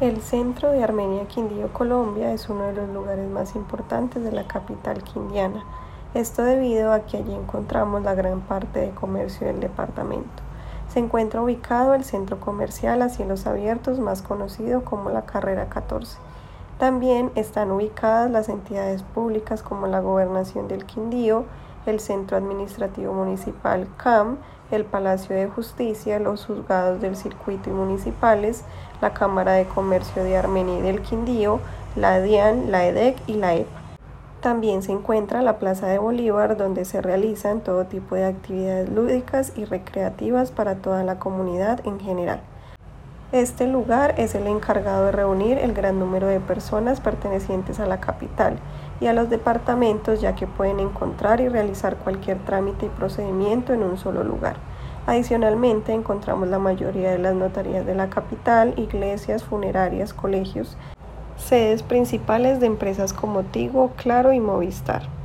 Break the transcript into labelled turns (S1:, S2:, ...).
S1: El centro de Armenia Quindío, Colombia, es uno de los lugares más importantes de la capital quindiana. Esto debido a que allí encontramos la gran parte de comercio del departamento. Se encuentra ubicado el centro comercial a cielos abiertos más conocido como la Carrera 14. También están ubicadas las entidades públicas como la Gobernación del Quindío, el Centro Administrativo Municipal CAM, el Palacio de Justicia, los juzgados del circuito y municipales, la Cámara de Comercio de Armenia y del Quindío, la DIAN, la EDEC y la EPA. También se encuentra la Plaza de Bolívar, donde se realizan todo tipo de actividades lúdicas y recreativas para toda la comunidad en general. Este lugar es el encargado de reunir el gran número de personas pertenecientes a la capital y a los departamentos ya que pueden encontrar y realizar cualquier trámite y procedimiento en un solo lugar. Adicionalmente encontramos la mayoría de las notarías de la capital, iglesias, funerarias, colegios, sedes principales de empresas como Tigo, Claro y Movistar.